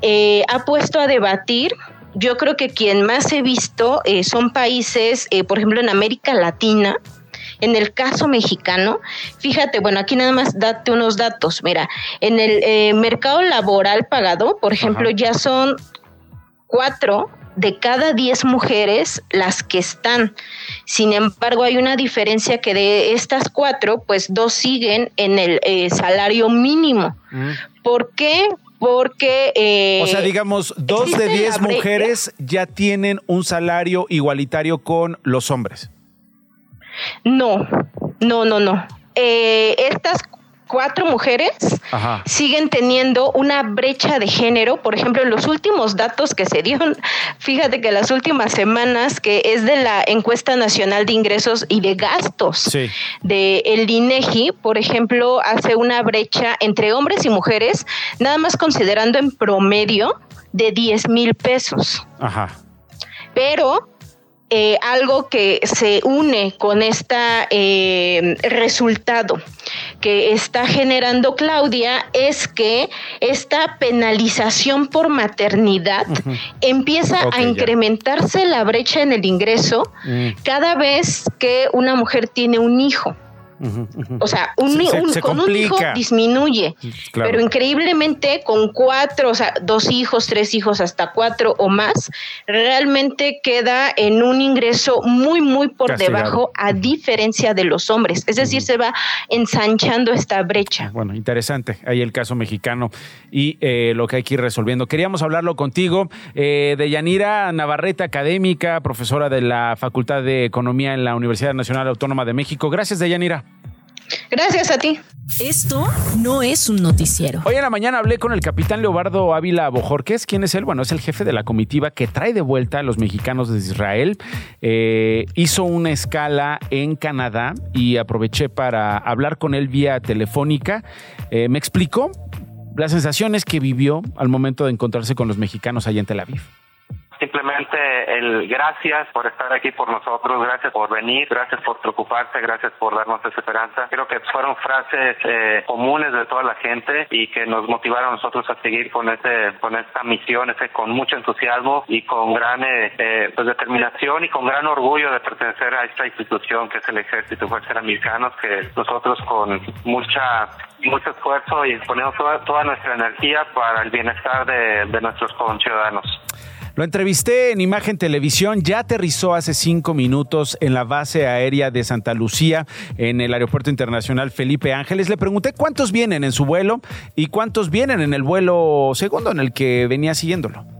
S18: eh, ha puesto a debatir yo creo que quien más he visto eh, son países, por ejemplo, en América Latina, en el caso mexicano, fíjate, bueno, aquí nada más date unos datos. Mira, en el mercado laboral pagado, por ejemplo, ya son cuatro de cada 10 mujeres las que están. Sin embargo, hay una diferencia que de estas cuatro, pues dos siguen en el eh, salario mínimo. Mm. ¿Por qué? Porque...
S3: Eh, o sea, digamos, dos de diez mujeres ya tienen un salario igualitario con los hombres.
S18: No, no, no, no. Eh, estas cuatro mujeres siguen teniendo una brecha de género. Por ejemplo, en los últimos datos que se dieron, fíjate que las últimas semanas, que es de la encuesta nacional de ingresos y de gastos de el INEGI, por ejemplo, hace una brecha entre hombres y mujeres, nada más considerando en promedio de 10 mil pesos.
S3: Ajá.
S18: Pero eh, algo que se une con este resultado que está generando Claudia es que esta penalización por maternidad empieza a incrementarse la brecha en el ingreso mm. cada vez que una mujer tiene un hijo. O sea, un, con un hijo disminuye, pero increíblemente con cuatro, o sea, dos hijos, tres hijos, hasta cuatro o más, realmente queda en un ingreso muy, muy por debajo, a diferencia de los hombres. Es decir, se va ensanchando esta brecha.
S3: Bueno, interesante. Ahí el caso mexicano y eh, lo que hay que ir resolviendo. Queríamos hablarlo contigo eh, de Yanira Navarrete, académica, profesora de la Facultad de Economía en la Universidad Nacional Autónoma de México. Gracias, Deyanira.
S18: Gracias a ti.
S1: Esto no es un noticiero.
S3: Hoy en la mañana hablé con el capitán Leobardo Ávila Bojorquez. ¿Quién es él? Bueno, es el jefe de la comitiva que trae de vuelta a los mexicanos de Israel. Eh, hizo una escala en Canadá y aproveché para hablar con él vía telefónica. Eh, me explicó las sensaciones que vivió al momento de encontrarse con los mexicanos allá en Tel Aviv
S5: simplemente el gracias por estar aquí por nosotros, gracias por venir, gracias por preocuparse, gracias por darnos esa esperanza. Creo que fueron frases eh, comunes de toda la gente y que nos motivaron a nosotros a seguir con ese, con esta misión, ese con mucho entusiasmo y con gran eh, eh, pues determinación y con gran orgullo de pertenecer a esta institución que es el Ejército de Fuerzas Americanos, que nosotros con mucha mucho esfuerzo y ponemos toda, toda nuestra energía para el bienestar de, de nuestros conciudadanos.
S3: Lo entrevisté en Imagen Televisión, ya aterrizó hace cinco minutos en la base aérea de Santa Lucía, en el Aeropuerto Internacional Felipe Ángeles. Le pregunté cuántos vienen en su vuelo y cuántos vienen en el vuelo segundo en el que venía siguiéndolo.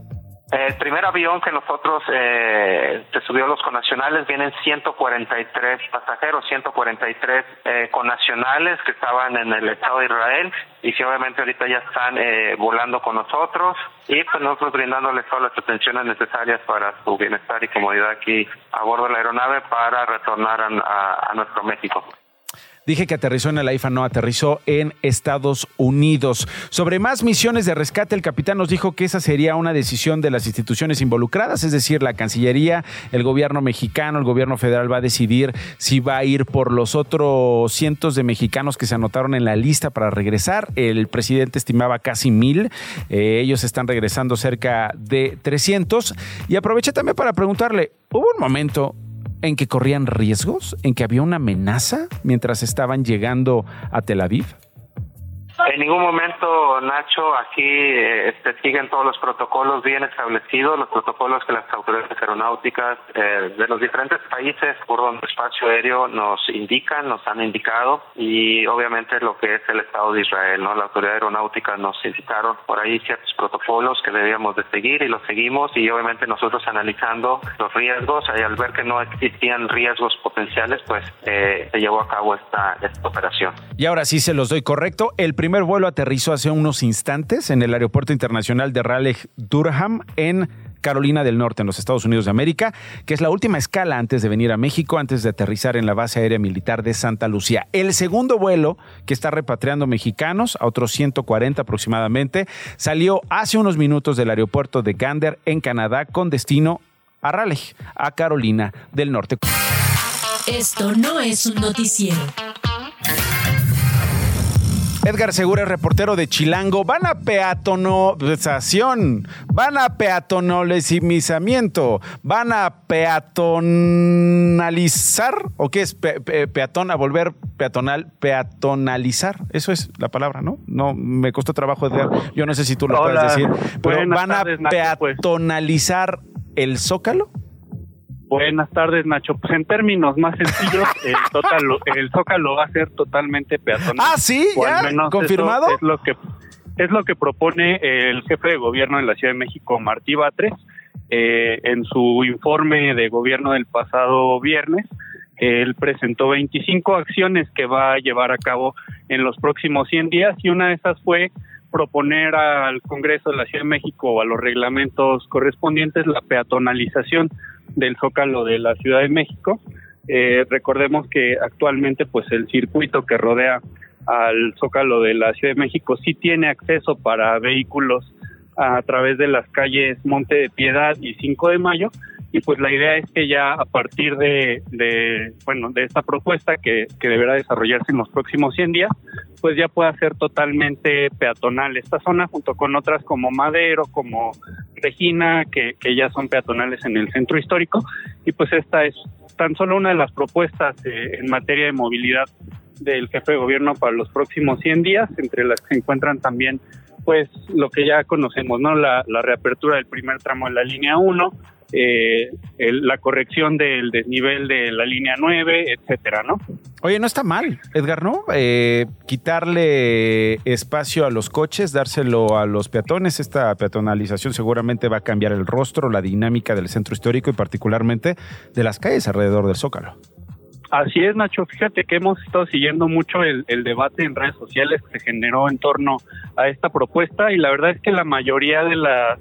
S5: El primer avión que nosotros eh, te subió los conacionales vienen 143 pasajeros, 143 eh, conacionales que estaban en el Estado de Israel y que obviamente ahorita ya están eh, volando con nosotros y pues nosotros brindándoles todas las atenciones necesarias para su bienestar y comodidad aquí a bordo de la aeronave para retornar a nuestro México.
S3: Dije que aterrizó en el AIFA, no, aterrizó en Estados Unidos. Sobre más misiones de rescate, el capitán nos dijo que esa sería una decisión de las instituciones involucradas, es decir, la Cancillería, el gobierno mexicano, el gobierno federal va a decidir si va a ir por los otros cientos de mexicanos que se anotaron en la lista para regresar. El presidente estimaba casi mil, eh, ellos están regresando cerca de 300. Y aproveché también para preguntarle, ¿hubo un momento en que corrían riesgos, en que había una amenaza mientras estaban llegando a Tel Aviv?
S5: En ningún momento, Nacho, aquí este, siguen todos los protocolos bien establecidos, los protocolos que las autoridades aeronáuticas eh, de los diferentes países por donde espacio aéreo nos indican, nos han indicado, y obviamente lo que es el Estado de Israel, ¿no? La autoridad aeronáutica nos indicaron por ahí ciertos protocolos que debíamos de seguir y los seguimos, y obviamente nosotros analizando los riesgos, y al ver que no existían riesgos potenciales, pues eh, se llevó a cabo esta, esta operación.
S3: Y ahora sí se los doy correcto. El primer primer vuelo aterrizó hace unos instantes en el Aeropuerto Internacional de Raleigh Durham en Carolina del Norte, en los Estados Unidos de América, que es la última escala antes de venir a México, antes de aterrizar en la base aérea militar de Santa Lucía. El segundo vuelo que está repatriando mexicanos, a otros 140 aproximadamente, salió hace unos minutos del aeropuerto de Gander, en Canadá, con destino a Raleigh, a Carolina del Norte.
S1: Esto no es un noticiero.
S3: Edgar Segura, reportero de Chilango. Van a peatonalización, van a peatonalizamiento, van a peatonalizar, ¿o qué es peatón a volver peatonal, peatonalizar? Eso es la palabra, ¿no? No, me costó trabajo, Edgar. Yo no sé si tú lo puedes decir, pero van a pues. peatonalizar el Zócalo.
S19: Buenas tardes, Nacho. Pues en términos más sencillos, el, el Zócalo va a ser totalmente peatonal.
S3: Ah, sí, ya, confirmado.
S19: Es lo que es lo que propone el jefe de gobierno en la Ciudad de México, Martí Batres, eh, en su informe de gobierno del pasado viernes. Él presentó 25 acciones que va a llevar a cabo en los próximos 100 días y una de esas fue proponer al Congreso de la Ciudad de México o a los reglamentos correspondientes la peatonalización del Zócalo de la Ciudad de México. Eh, recordemos que actualmente pues el circuito que rodea al Zócalo de la Ciudad de México sí tiene acceso para vehículos a través de las calles Monte de Piedad y 5 de Mayo y pues la idea es que ya a partir de, bueno de esta propuesta que, deberá desarrollarse en los próximos 100 días pues ya pueda ser totalmente peatonal esta zona junto con otras como Madero como Regina que, que ya son peatonales en el centro histórico y pues esta es tan solo una de las propuestas eh, en materia de movilidad del jefe de gobierno para los próximos 100 días entre las que se encuentran también pues lo que ya conocemos, ¿no? La, la reapertura del primer tramo de la línea 1, eh, la corrección del desnivel de la línea 9, etcétera, ¿no?
S3: Oye, no está mal, Edgar, ¿no? Eh, quitarle espacio a los coches, dárselo a los peatones, esta peatonalización seguramente va a cambiar el rostro, la dinámica del centro histórico y particularmente de las calles alrededor del Zócalo.
S19: Así es, Nacho. Fíjate que hemos estado siguiendo mucho el, debate en redes sociales que se generó en torno a esta propuesta y la verdad es que la mayoría de las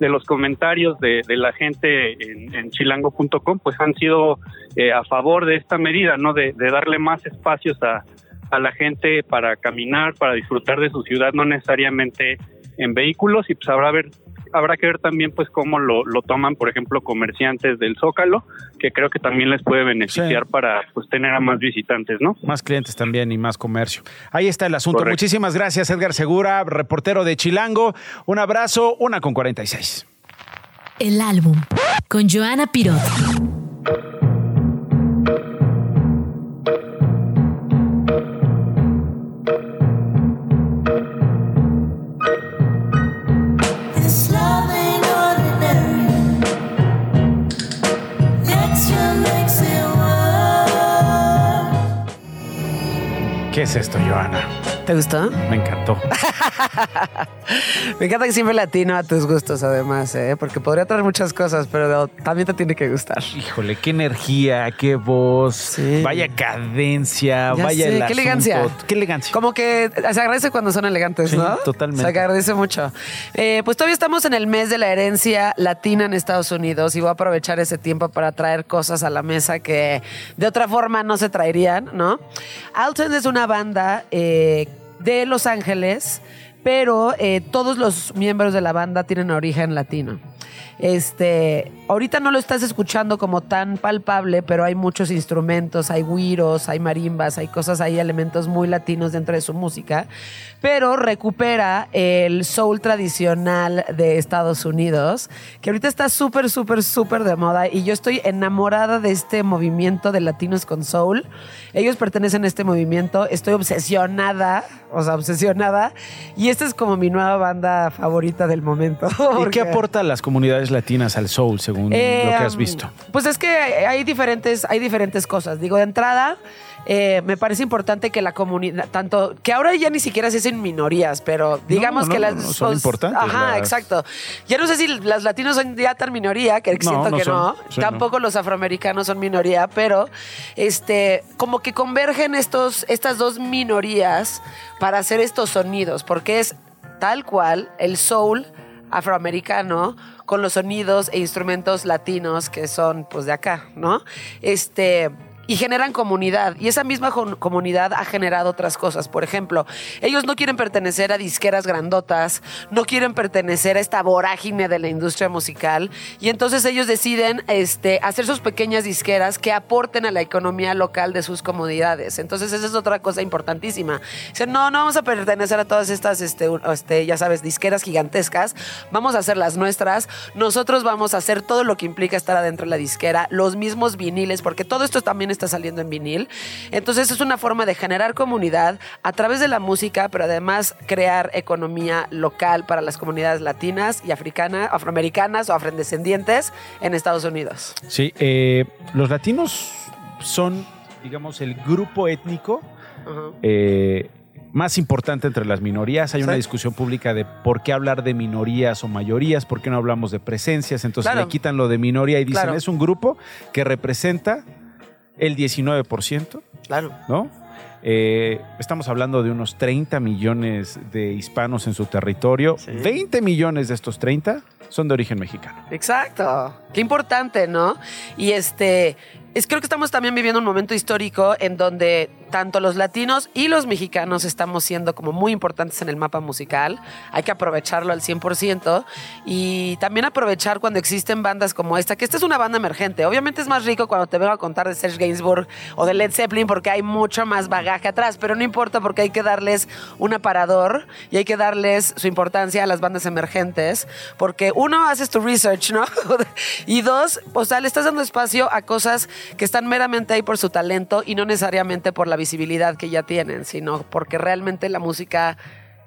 S19: de los comentarios de, la gente en, chilango.com pues han sido eh, a favor de esta medida, ¿no? De, darle más espacios a, a la gente para caminar, para disfrutar de su ciudad, no necesariamente en vehículos y pues habrá ver habrá que ver también pues cómo lo, lo toman por ejemplo comerciantes del Zócalo que creo que también les puede beneficiar para pues tener a más visitantes no
S3: más clientes también y más comercio. Ahí está el asunto. Muchísimas gracias Edgar Segura reportero de Chilango. Un abrazo una con 46
S1: el álbum con Joana Pirot
S3: es esto, Joana?
S20: ¿Te gustó?
S3: Me encantó.
S20: Me encanta que siempre latino a tus gustos, además, ¿eh? porque podría traer muchas cosas, pero también te tiene que gustar.
S3: Híjole, qué energía, qué voz, vaya cadencia, vaya el
S20: qué elegancia.
S3: Qué elegancia.
S20: Como que se agradece cuando son elegantes, ¿no?
S3: Totalmente.
S20: Se agradece mucho. Eh, pues todavía estamos en el mes de la herencia latina en Estados Unidos y voy a aprovechar ese tiempo para traer cosas a la mesa que de otra forma no se traerían, ¿no? Alton es una banda eh, de Los Ángeles pero eh, todos los miembros de la banda tienen origen latino. Este, ahorita no lo estás escuchando como tan palpable, pero hay muchos instrumentos, hay güiros, hay marimbas, hay cosas, hay elementos muy latinos dentro de su música, pero recupera el soul tradicional de Estados Unidos, que ahorita está súper, súper, súper de moda y yo estoy enamorada de este movimiento de latinos con soul. Ellos pertenecen a este movimiento, estoy obsesionada, o sea, obsesionada, y esta es como mi nueva banda favorita del momento.
S3: ¿Y qué aporta a las comunidades latinas al soul, según lo que has
S20: Eh,
S3: visto?
S20: Pues es que hay diferentes, hay diferentes cosas. Digo, de entrada, eh, me parece importante que la comunidad, tanto, que ahora ya ni siquiera se hacen minorías, pero digamos
S3: no,
S20: que las...
S3: no, son importantes
S20: Ajá,
S3: las-
S20: exacto. Ya no sé si las latinos son ya tan minoría, que siento que
S3: son.
S20: no. Tampoco los afroamericanos son minoría, pero este, como que convergen estos, estas dos minorías para hacer estos sonidos, porque es tal cual el soul afroamericano con los sonidos e instrumentos latinos que son pues de acá, ¿no? Este y generan comunidad. Y esa misma comunidad ha generado otras cosas. Por ejemplo, ellos no quieren pertenecer a disqueras grandotas, no quieren pertenecer a esta vorágine de la industria musical. Y entonces ellos deciden este, hacer sus pequeñas disqueras que aporten a la economía local de sus comunidades. Entonces esa es otra cosa importantísima. Dicen, no, no vamos a pertenecer a todas estas, este, este, ya sabes, disqueras gigantescas. Vamos a hacer las nuestras. Nosotros vamos a hacer todo lo que implica estar adentro de la disquera, los mismos viniles, porque todo esto también está saliendo en vinil. Entonces es una forma de generar comunidad a través de la música, pero además crear economía local para las comunidades latinas y africanas, afroamericanas o afrodescendientes en Estados Unidos.
S3: Sí, eh, los latinos son, digamos, el grupo étnico eh, más importante entre las minorías. Hay una discusión pública de por qué hablar de minorías o mayorías, por qué no hablamos de presencias. Entonces
S20: Claro.
S3: le quitan lo de minoría y dicen
S20: Claro.
S3: es un grupo que representa el 19%.
S20: Claro.
S3: ¿No? Eh, estamos hablando de unos 30 millones de hispanos en su territorio. 20 millones de estos 30 son de origen mexicano.
S20: Exacto. Qué importante, ¿no? Y este, es, creo que estamos también viviendo un momento histórico en donde tanto los latinos y los mexicanos estamos siendo como muy importantes en el mapa musical. Hay que aprovecharlo al 100% y también aprovechar cuando existen bandas como esta, que esta es una banda emergente. Obviamente es más rico cuando te vengo a contar de Serge Gainsbourg o de Led Zeppelin porque hay mucho más bagaje atrás, pero no importa porque hay que darles un aparador y hay que darles su importancia a las bandas emergentes porque uno, haces tu research, ¿no? y dos, o sea, le estás dando espacio a cosas que están meramente ahí por su talento y no necesariamente por la visibilidad que ya tienen, sino porque realmente la música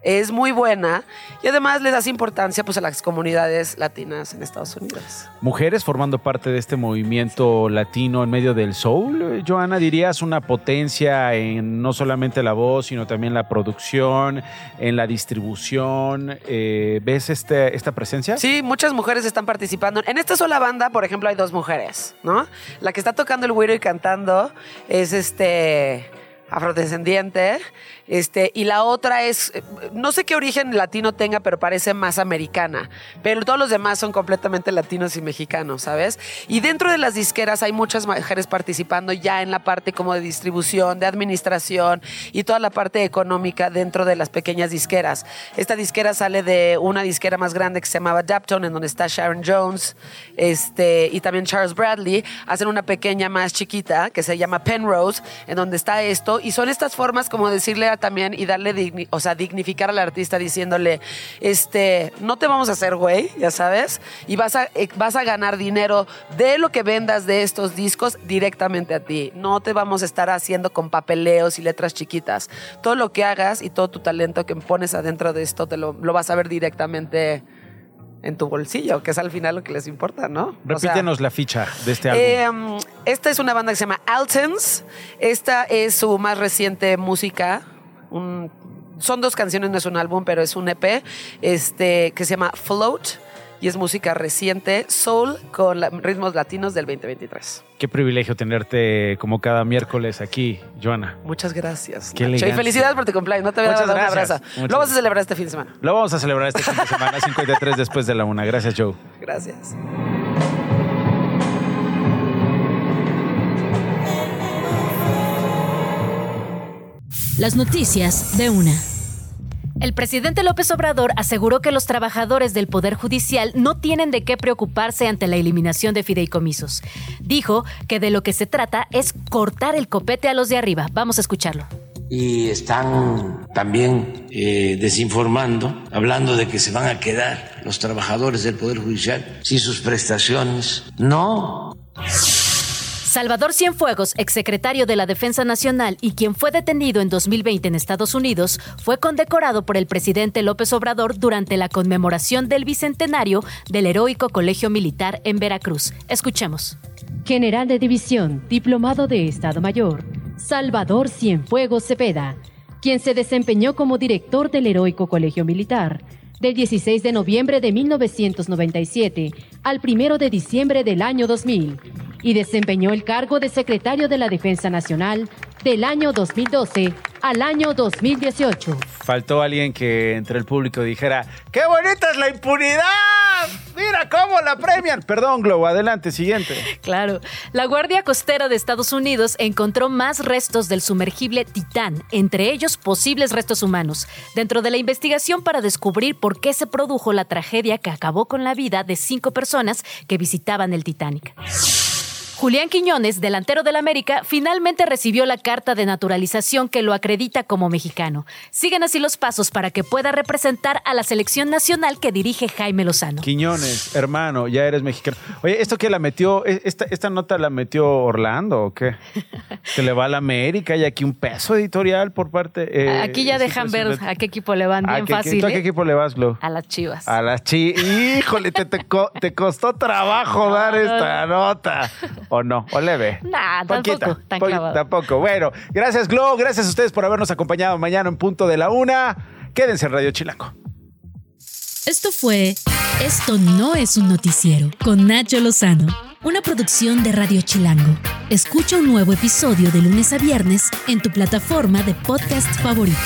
S20: es muy buena y además le das importancia pues a las comunidades latinas en Estados Unidos.
S3: Mujeres formando parte de este movimiento latino en medio del soul, Joana, dirías una potencia en no solamente la voz, sino también la producción, en la distribución. Eh, ¿Ves este, esta presencia?
S20: Sí, muchas mujeres están participando. En esta sola banda, por ejemplo, hay dos mujeres, ¿no? La que está tocando el güiro y cantando es este... afrodescendiente. Este, y la otra es, eh, no sé qué origen latino tenga, pero parece más americana. Pero todos los demás son completamente latinos y mexicanos, ¿sabes? Y dentro de las disqueras hay muchas mujeres participando ya en la parte como de distribución, de administración y toda la parte económica dentro de las pequeñas disqueras. Esta disquera sale de una disquera más grande que se llamaba Dapton, en donde está Sharon Jones este, y también Charles Bradley. Hacen una pequeña más chiquita que se llama Penrose, en donde está esto. Y son estas formas como decirle también y darle, o sea, dignificar al artista diciéndole, este, no te vamos a hacer güey, ya sabes, y vas a, eh, vas a ganar dinero de lo que vendas de estos discos directamente a ti. No te vamos a estar haciendo con papeleos y letras chiquitas. Todo lo que hagas y todo tu talento que pones adentro de esto te lo vas a ver directamente en tu bolsillo, que es al final lo que les importa, ¿no?
S3: Repítenos la ficha de este álbum.
S20: Eh, esta es una banda que se llama Altons. Esta es su más reciente música son dos canciones, no es un álbum, pero es un EP este, que se llama Float y es música reciente, soul con ritmos latinos del 2023.
S3: Qué privilegio tenerte como cada miércoles aquí, Joana.
S20: Muchas gracias. Qué y felicidades por tu cumpleaños. No te voy a dar un abrazo. Lo vamos a celebrar este fin de semana.
S3: Lo vamos a celebrar este fin de semana, 53 después de la una. Gracias, Joe.
S20: Gracias.
S1: Las noticias de una.
S17: El presidente López Obrador aseguró que los trabajadores del Poder Judicial no tienen de qué preocuparse ante la eliminación de fideicomisos. Dijo que de lo que se trata es cortar el copete a los de arriba. Vamos a escucharlo.
S7: Y están también eh, desinformando, hablando de que se van a quedar los trabajadores del Poder Judicial sin sus prestaciones. No.
S17: Salvador Cienfuegos, exsecretario de la Defensa Nacional y quien fue detenido en 2020 en Estados Unidos, fue condecorado por el presidente López Obrador durante la conmemoración del bicentenario del heroico Colegio Militar en Veracruz. Escuchemos.
S8: General de División, diplomado de Estado Mayor, Salvador Cienfuegos Cepeda, quien se desempeñó como director del heroico Colegio Militar del 16 de noviembre de 1997 al 1 de diciembre del año 2000 y desempeñó el cargo de secretario de la Defensa Nacional del año 2012 al año 2018.
S3: Faltó alguien que entre el público dijera, ¡qué bonita es la impunidad! Mira cómo la premian. Perdón, Globo, adelante, siguiente.
S17: Claro. La Guardia Costera de Estados Unidos encontró más restos del sumergible Titán, entre ellos posibles restos humanos, dentro de la investigación para descubrir por qué se produjo la tragedia que acabó con la vida de cinco personas que visitaban el Titanic. Julián Quiñones, delantero del América, finalmente recibió la carta de naturalización que lo acredita como mexicano. Siguen así los pasos para que pueda representar a la selección nacional que dirige Jaime Lozano.
S3: Quiñones, hermano, ya eres mexicano. Oye, ¿esto qué la metió? ¿E-, ¿Esta, esta nota la metió Orlando o qué? ¿Que le va a la América? ¿Hay aquí un peso editorial por parte?
S17: Eh, aquí ya dejan ver a qué equipo le van bien fácil.
S3: ¿Tú a qué ¿eh? equipo le vas, Glo?
S17: A las chivas.
S3: A las chivas. Híjole, te, te, costó trabajo dar esta nota. ¿O no? ¿O leve?
S17: Nah, tampoco, tan
S3: Tampoco. Bueno, gracias, Glo. Gracias a ustedes por habernos acompañado mañana en punto de la una. Quédense en Radio Chilango.
S1: Esto fue Esto no es un noticiero con Nacho Lozano, una producción de Radio Chilango. Escucha un nuevo episodio de lunes a viernes en tu plataforma de podcast favorita.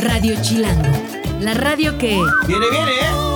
S1: Radio Chilango, la radio que...
S2: Viene, viene, ¿eh?